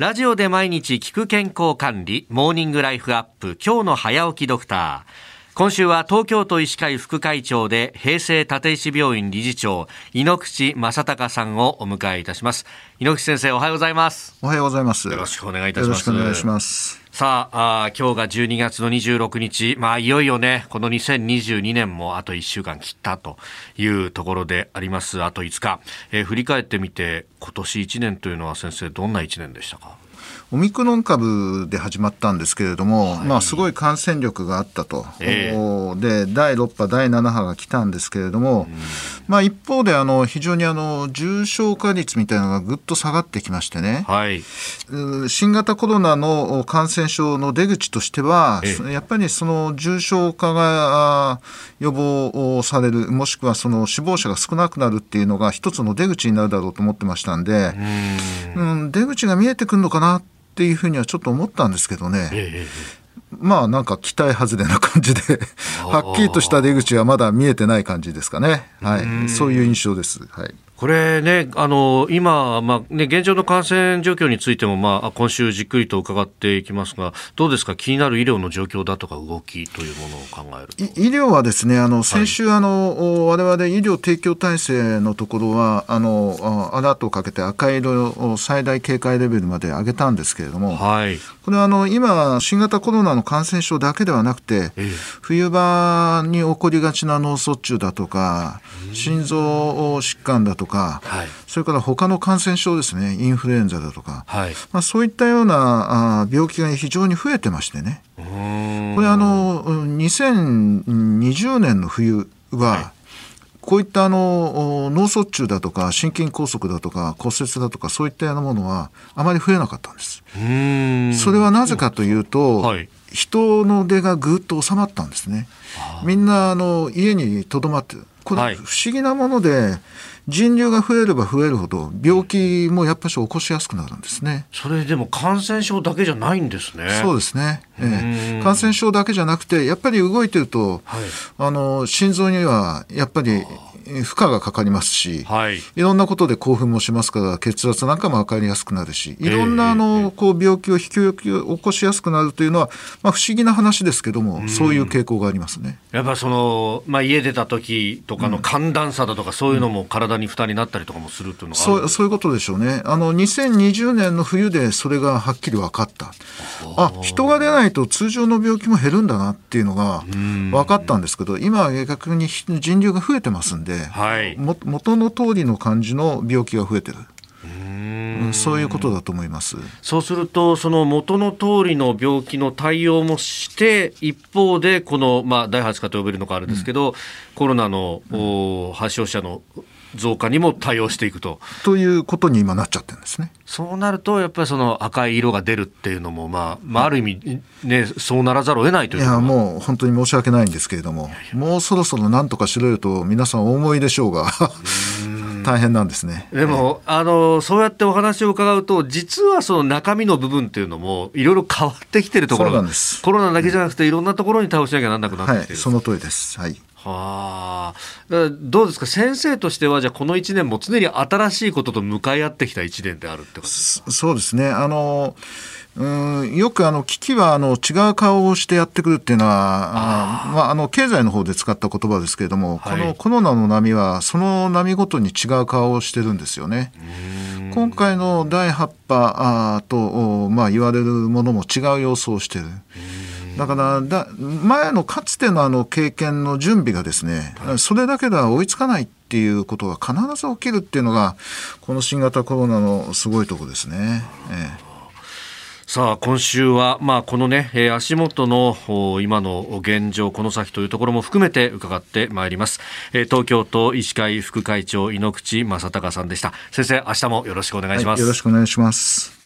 ラジオで毎日聞く健康管理、モーニングライフアップ、今日の早起きドクター。今週は東京都医師会副会長で平成立石病院理事長井ノ口正隆さんをお迎えいたします。井ノ口先生おはようございます。おはようございます。よろしくお願いいたします。よろしくお願いします。さああ今日が12月の26日。まあいよいよねこの2022年もあと1週間切ったというところであります。あと5日、えー、振り返ってみて今年1年というのは先生どんな1年でしたか？オミクロン株で始まったんですけれども、はい、まあ、すごい感染力があったと、えー、で第6波、第7波が来たんですけれども、まあ、一方であの非常にあの重症化率みたいなのがぐっと下がってきましてね、はい、新型コロナの感染症の出口としては、やっぱりその重症化が予防される、もしくはその死亡者が少なくなるっていうのが一つの出口になるだろうと思ってましたんで、うん、出口が見えてくるのかなっていうふうにはちょっと思ったんですけどね。ええまあなんか期待外れな感じで はっきりとした出口はまだ見えてない感じですかね。はい、そういう印象です。はい。これね、あの今、まあね、現状の感染状況についても、まあ、今週じっくりと伺っていきますが、どうですか、気になる医療の状況だとか、動きというものを考える医療はですね、あの先週、はい、あの我々医療提供体制のところは、あのアラートをかけて赤色を最大警戒レベルまで上げたんですけれども、はい、これはあの今、新型コロナの感染症だけではなくて、ええ、冬場に起こりがちな脳卒中だとか、心臓疾患だとか、はい、それから他の感染症ですねインフルエンザだとか、はい、まあ、そういったようなあ病気が非常に増えてましてね。これあの2020年の冬は、はい。こういったあの脳卒中だとか心筋梗塞だとか骨折だとかそういったようなものはあまり増えなかったんです。それはなぜかというと、はい、人の出がぐっと収まったんですね。みんなあの家にとどまってこれ不思議なもので、人流が増えれば増えるほど病気もやっぱり起こしやすくなるんですね。それでも感染症だけじゃないんですね。そうですね。ええ、感染症だけじゃなくてやっぱり動いてると、はい、あの心臓にはやっぱり負荷がかかりますし、はい、いろんなことで興奮もしますから血圧なんかも分かりやすくなるしいろんなあのこう病気を引き起こしやすくなるというのは、まあ、不思議な話ですけども、そういう傾向がありますね。やっぱその、まあ、家出た時とかの寒暖差だとか、そういうのも体に負担になったりとかもするというのがそうそういうことでしょうね。あの2020年の冬でそれがはっきり分かった。あ人が出ないと通常の病気も減るんだなっていうのが分かったんですけど今は逆に人流が増えてますんで、はい、も元の通りの感じの病気が増えてる。そういうことだと思います。そうすると、その元の通りの病気の対応もして、一方で、この、まあ、第8波と呼べるのかあるんですけど、うん、コロナの、うん、発症者の増加にも対応していくと。ということに今なっちゃってるんですね。そうなると、やっぱりその赤い色が出るっていうのも、まあ、まあ、ある意味、ね、そうならざるを得ないといういや、もう本当に申し訳ないんですけれども、もうそろそろなんとかしろよと皆さんお思いでしょうが。大変なんですね。でも、あのそうやってお話を伺うと実はその中身の部分っていうのもいろいろ変わってきてるところがコロナだけじゃなくていろんなところに対応しなきゃなんなくなってきてる、はい、その通りです。はいはあ、どうですか？先生としてはじゃあこの1年も常に新しいことと向かい合ってきた1年であるってことですか？そうですね。あのうんよくあの危機はあの違う顔をしてやってくるっていうのはあまあ、あの経済の方で使った言葉ですけれども、はい、このコロナの波はその波ごとに違う顔をしてるんですよね。今回の第8波と、まあ、言われるものも違う様子をしてる。だからだ前のかつてのあの経験の準備がですね、はい、それだけでは追いつかないっていうことが必ず起きるっていうのがこの新型コロナのすごいとこですね。ええ。さあ今週は、まあ、このね、えー、足元の今の現状、この先というところも含めて伺ってまいります、えー、東京都医師会副会長井ノ口正隆さんでした。先生明日もよろしくお願いします、はい、よろしくお願いします